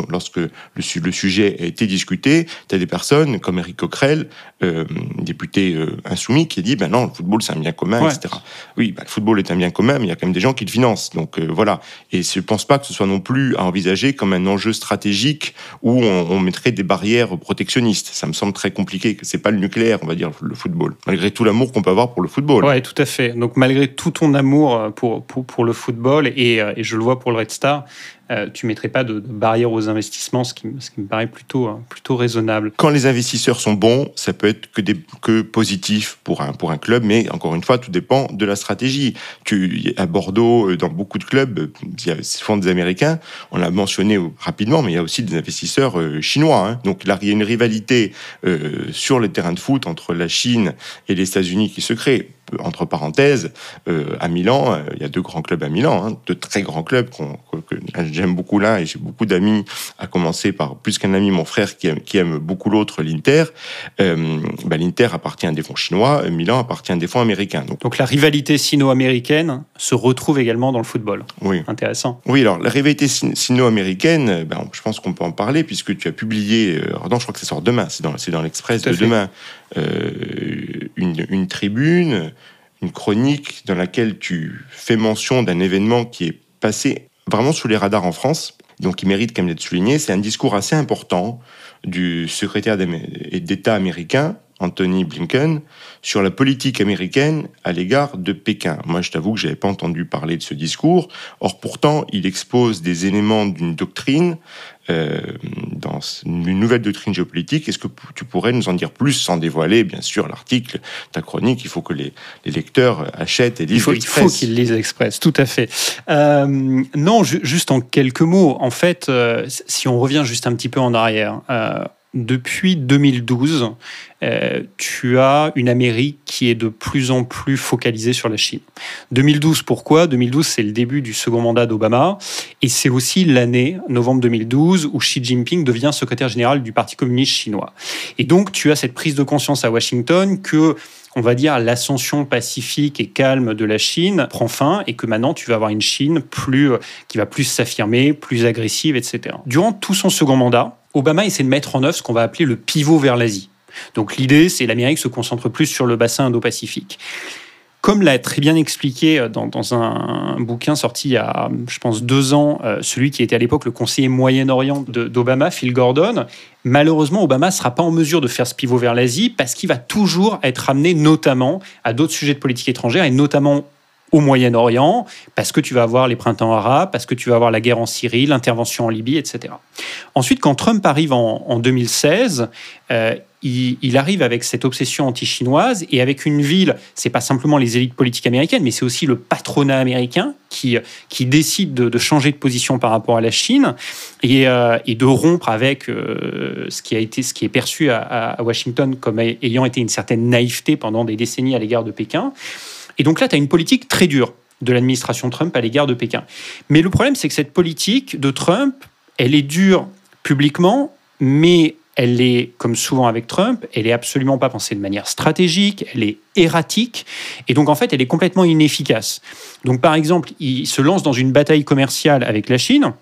lorsque le, le, sujet a été discuté. Tu as des personnes comme Eric Coquerel euh, député euh, insoumis qui a dit ben non, le football c'est un bien commun, etc. Oui, ben, le football est un bien commun, mais il y a quand même des gens qui le financent. Donc euh, voilà. Et je ne pense pas que ce soit non plus à envisager comme un enjeu stratégique où on, mettrait des barrières protectionnistes. Ça me semble très compliqué. C'est pas le nucléaire, on va dire, le football. Malgré tout l'amour qu'on peut avoir pour le football. Ouais, tout à fait. Donc malgré tout ton amour pour, pour, pour le football, et, et, je le vois pour le Red Star, euh, tu mettrais pas de, barrière aux investissements, ce qui, ce qui, me paraît plutôt, hein, plutôt raisonnable. Quand les investisseurs sont bons, ça peut être que, des, que positif pour un, pour un club, mais encore une fois, tout dépend de la stratégie. Tu, à Bordeaux, euh, dans beaucoup de clubs, il y a souvent des Américains, on l'a mentionné rapidement, mais il y a aussi des investisseurs euh, chinois. Hein. Donc là, il y a une rivalité sur les terrains de foot entre la Chine et les États-Unis qui se crée entre parenthèses, euh, à Milan, euh, il y a deux grands clubs à Milan, hein, deux très grands clubs que j'aime beaucoup l'un et j'ai beaucoup d'amis, à commencer par plus qu'un ami, mon frère qui aime, qui aime beaucoup l'autre, l'Inter. Euh, bah, L'Inter appartient à des fonds chinois, Milan appartient à des fonds américains. Donc, Donc la rivalité sino-américaine se retrouve également dans le football. Oui. Intéressant. Oui, alors la rivalité sino-américaine, ben, je pense qu'on peut en parler puisque tu as publié, non, je crois que ça sort demain, c'est dans, dans l'Express de demain, une, une, tribune une chronique dans laquelle tu fais mention d'un événement qui est passé vraiment sous les radars en France, donc il mérite quand même d'être souligné. C'est un discours assez important du secrétaire d'État américain, Anthony Blinken, sur la politique américaine à l'égard de Pékin. Moi, je t'avoue que je n'avais pas entendu parler de ce discours. Or, pourtant, il expose des éléments d'une doctrine, euh, dans une nouvelle doctrine géopolitique. Est-ce que tu pourrais nous en dire plus sans dévoiler, bien sûr, l'article, ta chronique? Il faut que les, lecteurs achètent et lisent Il faut, qu'ils lisent Express, tout à fait. Euh, non, juste en quelques mots. En fait, euh, si on revient juste un petit peu en arrière, depuis 2012, euh, tu as une Amérique qui est de plus en plus focalisée sur la Chine. 2012, pourquoi? 2012, c'est le début du second mandat d'Obama et c'est aussi l'année, novembre 2012, où Xi Jinping devient secrétaire général du Parti communiste chinois. Et donc, tu as cette prise de conscience à Washington que on va dire, l'ascension pacifique et calme de la Chine prend fin et que maintenant tu vas avoir une Chine plus, qui va plus s'affirmer, plus agressive, etc. Durant tout son second mandat, Obama essaie de mettre en œuvre ce qu'on va appeler le pivot vers l'Asie. Donc l'idée, c'est l'Amérique se concentre plus sur le bassin Indo-Pacifique. Comme l'a très bien expliqué euh, dans, un bouquin sorti il y a, je pense, deux ans, euh, celui qui était à l'époque le conseiller Moyen-Orient d'Obama, Phil Gordon, malheureusement, Obama ne sera pas en mesure de faire ce pivot vers l'Asie parce qu'il va toujours être amené notamment à d'autres sujets de politique étrangère et notamment au Moyen-Orient, parce que tu vas avoir les printemps arabes, parce que tu vas avoir la guerre en Syrie, l'intervention en Libye, etc. Ensuite, quand Trump arrive en, 2016, euh, il, arrive avec cette obsession anti-chinoise et avec une ville, c'est pas simplement les élites politiques américaines, mais c'est aussi le patronat américain qui, qui décide de, changer de position par rapport à la Chine et, euh, de rompre avec euh, ce, qui a été, ce qui est perçu à, à Washington comme ayant été une certaine naïveté pendant des décennies à l'égard de Pékin. Et donc là, tu as une politique très dure de l'administration Trump à l'égard de Pékin. Mais le problème, c'est que cette politique de Trump, elle est dure publiquement, mais elle est, comme souvent avec Trump, elle est absolument pas pensée de manière stratégique, elle est erratique, et donc en fait, elle est complètement inefficace. Donc par exemple, il se lance dans une bataille commerciale avec la Chine,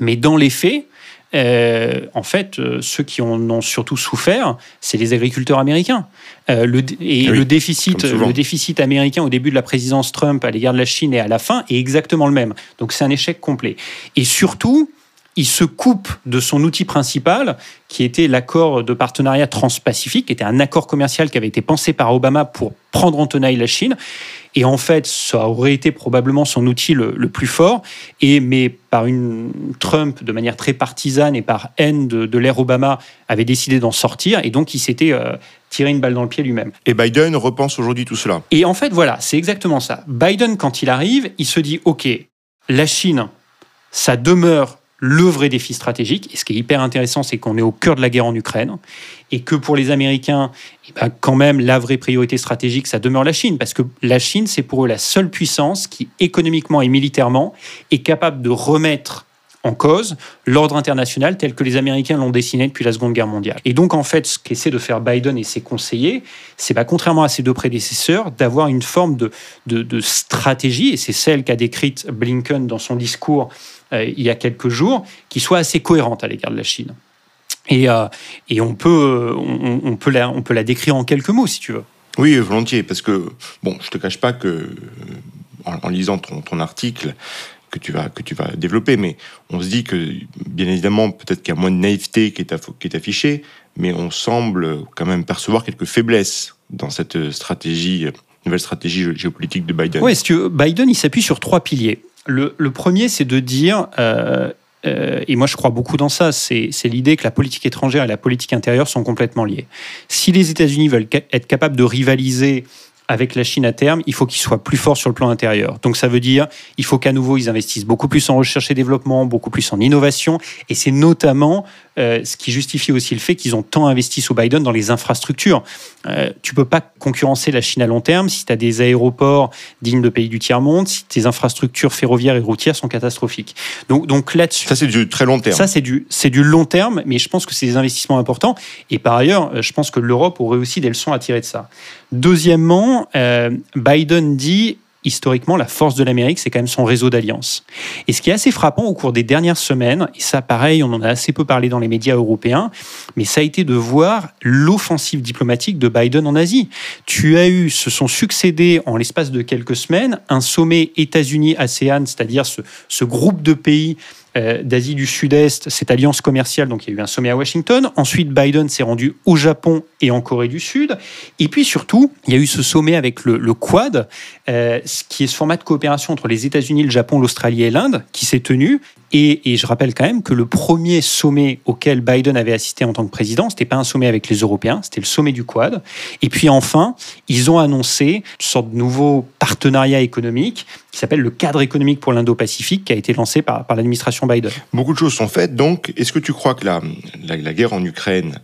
mais dans les faits, euh, en fait, euh, ceux qui en ont surtout souffert, c'est les agriculteurs américains. Euh, le, et le, déficit, le déficit américain au début de la présidence Trump à l'égard de la Chine et à la fin est exactement le même. Donc c'est un échec complet. Et surtout, il se coupe de son outil principal, qui était l'accord de partenariat transpacifique, qui était un accord commercial qui avait été pensé par Obama pour prendre en tenaille la Chine. Et en fait, ça aurait été probablement son outil le, plus fort. Et mais par une Trump, de manière très partisane et par haine de, l'ère Obama, avait décidé d'en sortir. Et donc, il s'était euh, tiré une balle dans le pied lui-même. Et Biden repense aujourd'hui tout cela. Et en fait, voilà, c'est exactement ça. Biden, quand il arrive, il se dit, OK, la Chine, ça demeure le vrai défi stratégique. Et ce qui est hyper intéressant, c'est qu'on est au cœur de la guerre en Ukraine et que pour les Américains, eh ben, quand même, la vraie priorité stratégique, ça demeure la Chine, parce que la Chine, c'est pour eux la seule puissance qui, économiquement et militairement, est capable de remettre en cause l'ordre international tel que les Américains l'ont dessiné depuis la Seconde Guerre mondiale. Et donc, en fait, ce qu'essaie de faire Biden et ses conseillers, c'est, pas, contrairement à ses deux prédécesseurs, d'avoir une forme de, de, stratégie, et c'est celle qu'a décrite Blinken dans son discours euh, il y a quelques jours, qui soit assez cohérente à l'égard de la Chine. Et, euh, et on, peut, on, peut la, on peut la décrire en quelques mots, si tu veux. Oui, volontiers, parce que, bon, je te cache pas que, en, lisant ton, ton article, que tu vas que tu vas développer. Mais on se dit que bien évidemment peut-être qu'il y a moins de naïveté qui est, qui affichée, mais on semble quand même percevoir quelques faiblesses dans cette stratégie nouvelle stratégie géopolitique de Biden. Oui, Biden il s'appuie sur trois piliers. Le, le premier, c'est de dire euh, euh, et moi je crois beaucoup dans ça, c'est l'idée que la politique étrangère et la politique intérieure sont complètement liées. Si les États-Unis veulent être capables de rivaliser avec la Chine à terme, il faut qu'ils soient plus forts sur le plan intérieur. Donc ça veut dire, il faut qu'à nouveau ils investissent beaucoup plus en recherche et développement, beaucoup plus en innovation, et c'est notamment ce qui justifie aussi le fait qu'ils ont tant investi sous Biden dans les infrastructures. Euh, tu peux pas concurrencer la Chine à long terme si tu as des aéroports dignes de pays du tiers-monde, si tes infrastructures ferroviaires et routières sont catastrophiques. Donc, donc là-dessus. Ça, c'est du très long terme. Ça, c'est du, c'est du long terme, mais je pense que c'est des investissements importants. Et par ailleurs, euh, je pense que l'Europe aurait aussi des leçons à tirer de ça. Deuxièmement, euh, Biden dit historiquement, la force de l'Amérique, c'est quand même son réseau d'alliances. Et ce qui est assez frappant au cours des dernières semaines, et ça pareil, on en a assez peu parlé dans les médias européens, mais ça a été de voir l'offensive diplomatique de Biden en Asie. Tu as eu, se sont succédés en l'espace de quelques semaines, un sommet États-Unis-ASEAN, c'est-à-dire ce, ce groupe de pays d'Asie du Sud-Est, cette alliance commerciale, donc il y a eu un sommet à Washington. Ensuite, Biden s'est rendu au Japon et en Corée du Sud. Et puis surtout, il y a eu ce sommet avec le, Quad, euh, qui est ce format de coopération entre les États-Unis, le Japon, l'Australie et l'Inde, qui s'est tenu. Et, et, je rappelle quand même que le premier sommet auquel Biden avait assisté en tant que président, c'était pas un sommet avec les Européens, c'était le sommet du Quad. Et puis enfin, ils ont annoncé une sorte de nouveau partenariat économique qui s'appelle le cadre économique pour l'Indo-Pacifique, qui a été lancé par, l'administration Biden. Beaucoup de choses sont faites. Donc, est-ce que tu crois que la, guerre en Ukraine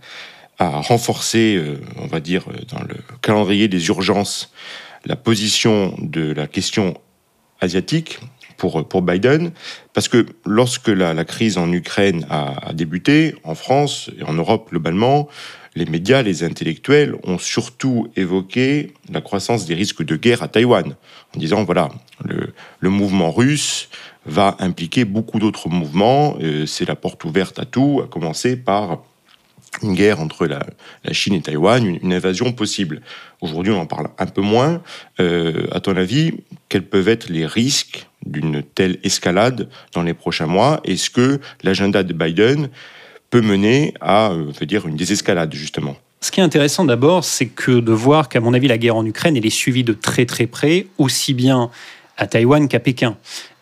a renforcé, euh, on va dire, euh, dans le calendrier des urgences, la position de la question asiatique pour, Biden, parce que lorsque la, crise en Ukraine a, débuté, en France et en Europe globalement, les médias, les intellectuels ont surtout évoqué la croissance des risques de guerre à Taïwan, en disant, voilà, le, mouvement russe va impliquer beaucoup d'autres mouvements, euh, c'est la porte ouverte à tout, à commencer par une guerre entre la, Chine et Taïwan, une, une invasion possible. Aujourd'hui, on en parle un peu moins. Euh, à ton avis, quels peuvent être les risques d'une telle escalade dans les prochains mois? Est-ce que l'agenda de Biden peut mener à euh, dire, une désescalade, justement ce qui est intéressant d'abord, c'est que de voir qu'à mon avis, la guerre en Ukraine, elle est suivie de très très près, aussi bien à Taïwan qu'à Pékin.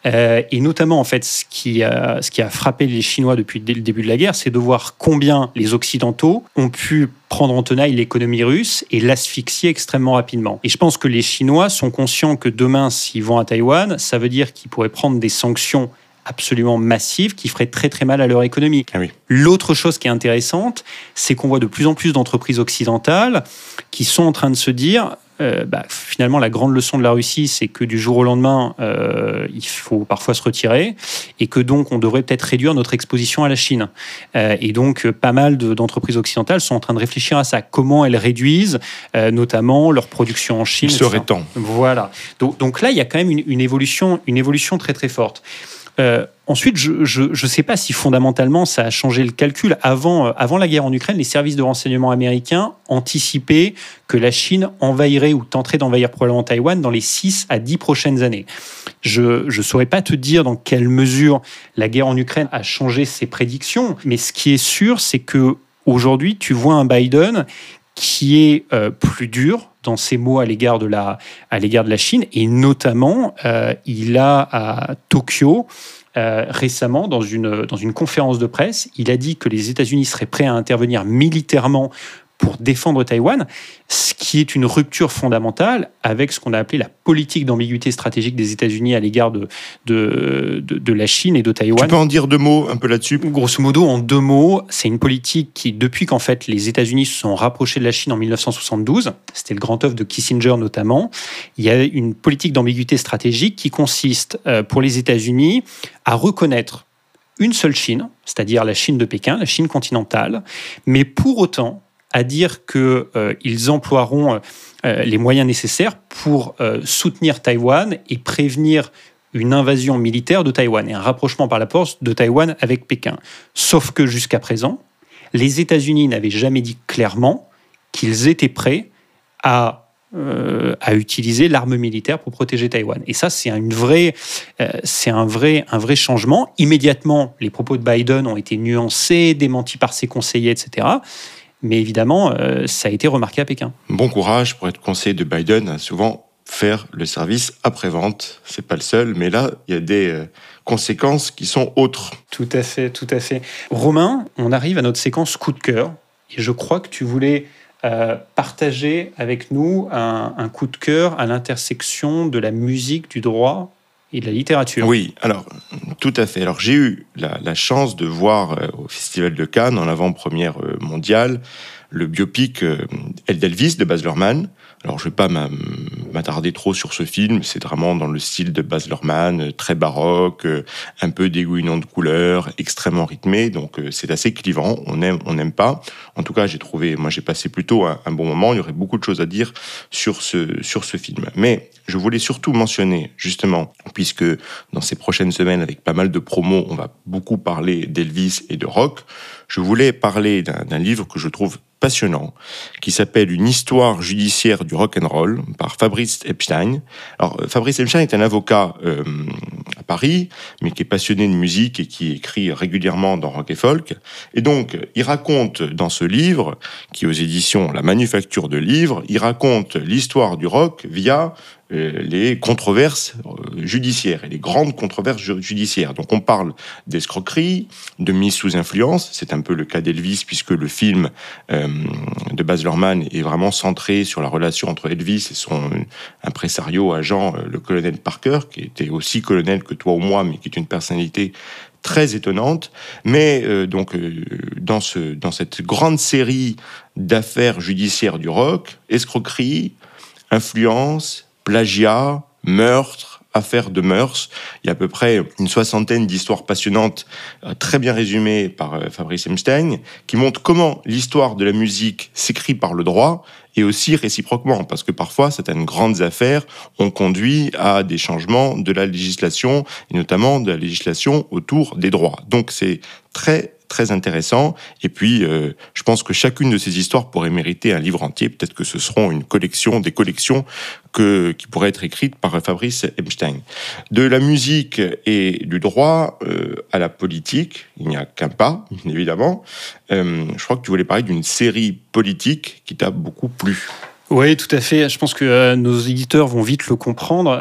Euh, et notamment, en fait, ce qui, a, ce qui a frappé les Chinois depuis le début de la guerre, c'est de voir combien les Occidentaux ont pu prendre en tenaille l'économie russe et l'asphyxier extrêmement rapidement. Et je pense que les Chinois sont conscients que demain, s'ils vont à Taïwan, ça veut dire qu'ils pourraient prendre des sanctions absolument massive qui ferait très très mal à leur économie. Ah L'autre chose qui est intéressante, c'est qu'on voit de plus en plus d'entreprises occidentales qui sont en train de se dire euh, bah, finalement, la grande leçon de la Russie, c'est que du jour au lendemain, euh, il faut parfois se retirer et que donc on devrait peut-être réduire notre exposition à la Chine. Euh, et donc, pas mal d'entreprises occidentales sont en train de réfléchir à ça. Comment elles réduisent notamment leur production en Chine. Il serait temps. Voilà. Donc, donc, là, il y a quand même une, une, évolution, une évolution très très forte. Euh, ensuite, je ne sais pas si fondamentalement ça a changé le calcul. Avant, euh, avant la guerre en Ukraine, les services de renseignement américains anticipaient que la Chine envahirait ou tenterait d'envahir probablement Taïwan dans les 6 à 10 prochaines années. Je ne saurais pas te dire dans quelle mesure la guerre en Ukraine a changé ces prédictions, mais ce qui est sûr, c'est que aujourd'hui, tu vois un Biden qui est euh, plus dur dans ses mots à l'égard de la à l'égard de la Chine. Et notamment euh, il a à Tokyo euh, récemment dans une dans une conférence de presse il a dit que les États-Unis seraient prêts à intervenir militairement pour défendre Taïwan, ce qui est une rupture fondamentale avec ce qu'on a appelé la politique d'ambiguïté stratégique des États-Unis à l'égard de, de, de, la Chine et de Taïwan. Tu peux en dire deux mots un peu là-dessus? Grosso modo, en deux mots, c'est une politique qui, depuis qu'en fait les États-Unis se sont rapprochés de la Chine en 1972, c'était le grand œuvre de Kissinger notamment, il y a une politique d'ambiguïté stratégique qui consiste euh, pour les États-Unis à reconnaître une seule Chine, c'est-à-dire la Chine de Pékin, la Chine continentale, mais pour autant à dire qu'ils euh, emploieront euh, les moyens nécessaires pour euh, soutenir Taïwan et prévenir une invasion militaire de Taïwan et un rapprochement par la force de Taïwan avec Pékin. Sauf que jusqu'à présent, les États-Unis n'avaient jamais dit clairement qu'ils étaient prêts à à utiliser l'arme militaire pour protéger Taïwan. Et ça, c'est un vrai, un vrai changement. Immédiatement, les propos de Biden ont été nuancés, démentis par ses conseillers, etc. Mais évidemment, euh, ça a été remarqué à Pékin. Bon courage pour être conseiller de Biden à souvent faire le service après-vente. C'est pas le seul, mais là, il y a des euh, conséquences qui sont autres. Tout à fait, tout à fait. Romain, on arrive à notre séquence coup de cœur. Et je crois que tu voulais euh, partager avec nous un, un coup de cœur à l'intersection de la musique, du droit et de la littérature. Oui, alors tout à fait. Alors j'ai eu la, chance de voir euh, au Festival de Cannes, en avant-première euh, mondiale, le biopic euh, El d'Elvis de Baz Luhrmann. Alors je ne vais pas m'attarder trop sur ce film. C'est vraiment dans le style de Baz Luhrmann, très baroque, un peu dégoulinant de couleurs, extrêmement rythmé. Donc c'est assez clivant. On aime, on n'aime pas. En tout cas, j'ai trouvé, moi j'ai passé plutôt un, un, bon moment. Il y aurait beaucoup de choses à dire sur ce, sur ce film. Mais je voulais surtout mentionner, justement, puisque dans ces prochaines semaines, avec pas mal de promos, on va beaucoup parler d'Elvis et de rock, je voulais parler d'un livre que je trouve passionnant qui s'appelle Une histoire judiciaire du rock and roll par Fabrice Epstein. Alors Fabrice Epstein est un avocat euh, à Paris, mais qui est passionné de musique et qui écrit régulièrement dans Rock et Folk. Et donc il raconte dans ce livre, qui est aux éditions La Manufacture de livres, il raconte l'histoire du rock via les controverses euh, judiciaires et les grandes controverses judiciaires. Donc on parle d'escroquerie, de mise sous influence, c'est un peu le cas d'Elvis puisque le film euh, de Baz Luhrmann est vraiment centré sur la relation entre Elvis et son impresario agent, le colonel Parker, qui était aussi colonel que toi ou moi, mais qui est une personnalité très étonnante. Mais donc dans, ce, dans cette grande série d'affaires judiciaires du rock, escroquerie, influence, plagiat, meurtre, affaire de mœurs. Il y a à peu près une soixantaine d'histoires passionnantes, euh, très bien résumées par euh, Fabrice Epstein, qui montrent comment l'histoire de la musique s'écrit par le droit et aussi réciproquement, parce que parfois certaines grandes affaires ont conduit à des changements de la législation, et notamment de la législation autour des droits. Donc c'est très très intéressant. Et puis, euh, je pense que chacune de ces histoires pourrait mériter un livre entier. Peut-être que ce seront une collection, des collections que, qui pourraient être écrites par Fabrice Epstein. De la musique et du droit euh, à la politique, il n'y a qu'un pas, évidemment. Euh, je crois que tu voulais parler d'une série politique qui t'a beaucoup plu. Oui, tout à fait. Je pense que nos éditeurs vont vite le comprendre.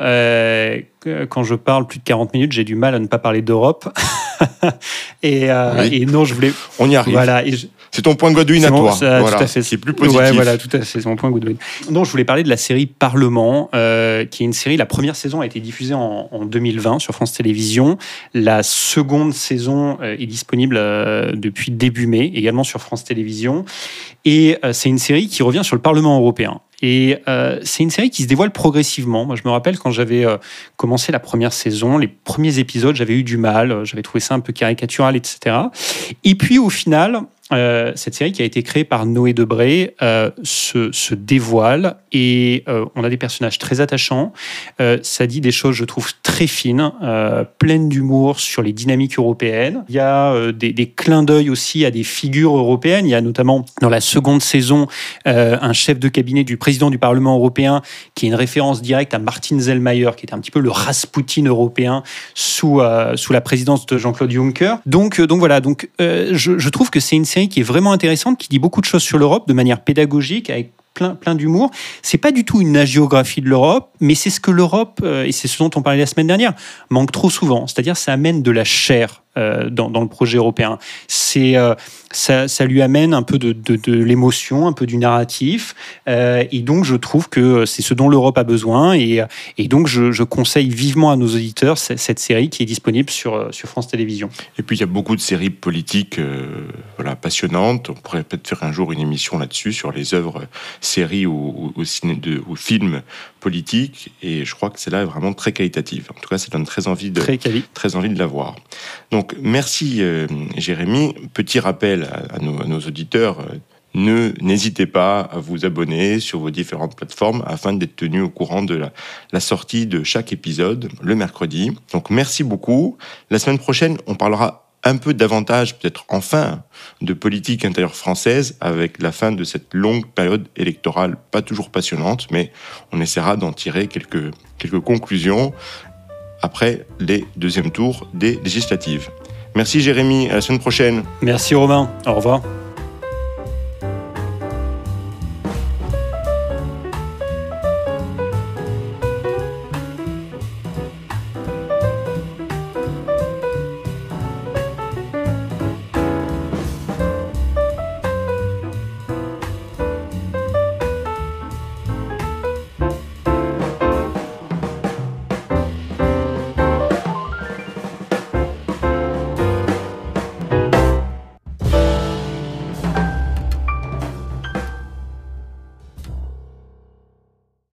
quand je parle plus de 40 minutes, j'ai du mal à ne pas parler d'Europe. Euh, et, non, je voulais. On y arrive. Voilà. C'est ton point Godwin à toi. voilà. Tout à fait. C'est plus positif. Ouais, voilà, tout à fait. C'est mon point Godwin. Non, je voulais parler de la série Parlement, euh, qui est une série. La première saison a été diffusée en, 2020 sur France Télévisions. La seconde saison euh, est disponible depuis début mai, également sur France Télévisions. Et c'est une série qui revient sur le Parlement européen. Et euh, c'est une série qui se dévoile progressivement. Moi, je me rappelle quand j'avais euh, commencé la première saison, les premiers épisodes, j'avais eu du mal, euh, j'avais trouvé ça un peu caricatural, etc. Et puis au final, euh, cette série qui a été créée par Noé Debré euh, se, dévoile et euh, on a des personnages très attachants. ça dit des choses, je trouve, très fines, pleines d'humour sur les dynamiques européennes. Il y a des, des, clins d'œil aussi à des figures européennes. Il y a notamment dans la seconde saison un chef de cabinet du président du Parlement européen qui est une référence directe à Martin Zellmayer, qui était un petit peu le Rasputin européen sous, sous la présidence de Jean-Claude Juncker. Donc, donc voilà, donc, je, je trouve que c'est une série qui est vraiment intéressante, qui dit beaucoup de choses sur l'Europe de manière pédagogique, avec plein, plein d'humour. C'est pas du tout une agiographie de l'Europe, mais c'est ce que l'Europe, euh, et c'est ce dont on parlait la semaine dernière, manque trop souvent. C'est-à-dire, ça amène de la chair euh, dans, le projet européen. Euh, ça, ça, lui amène un peu de, de, l'émotion, un peu du narratif, et donc je trouve que c'est ce dont l'Europe a besoin, et, et donc je, je, conseille vivement à nos auditeurs cette série qui est disponible sur, sur France Télévisions. Et puis il y a beaucoup de séries politiques voilà, passionnantes. On pourrait peut-être faire un jour une émission là-dessus sur les œuvres, séries ou, ou, de, ou films politiques, et je crois que c'est là vraiment très qualitative. En tout cas, ça donne très envie de très, très envie de la voir. Donc merci euh, Jérémy. Petit rappel à, nos, auditeurs. Euh, ne n'hésitez pas à vous abonner sur vos différentes plateformes afin d'être tenu au courant de la, sortie de chaque épisode le mercredi. Donc merci beaucoup. La semaine prochaine, on parlera un peu davantage, peut-être enfin, de politique intérieure française avec la fin de cette longue période électorale, pas toujours passionnante, mais on essaiera d'en tirer quelques, quelques conclusions après les deuxièmes tours des législatives. Merci Jérémy, à la semaine prochaine. Merci Romain, au revoir.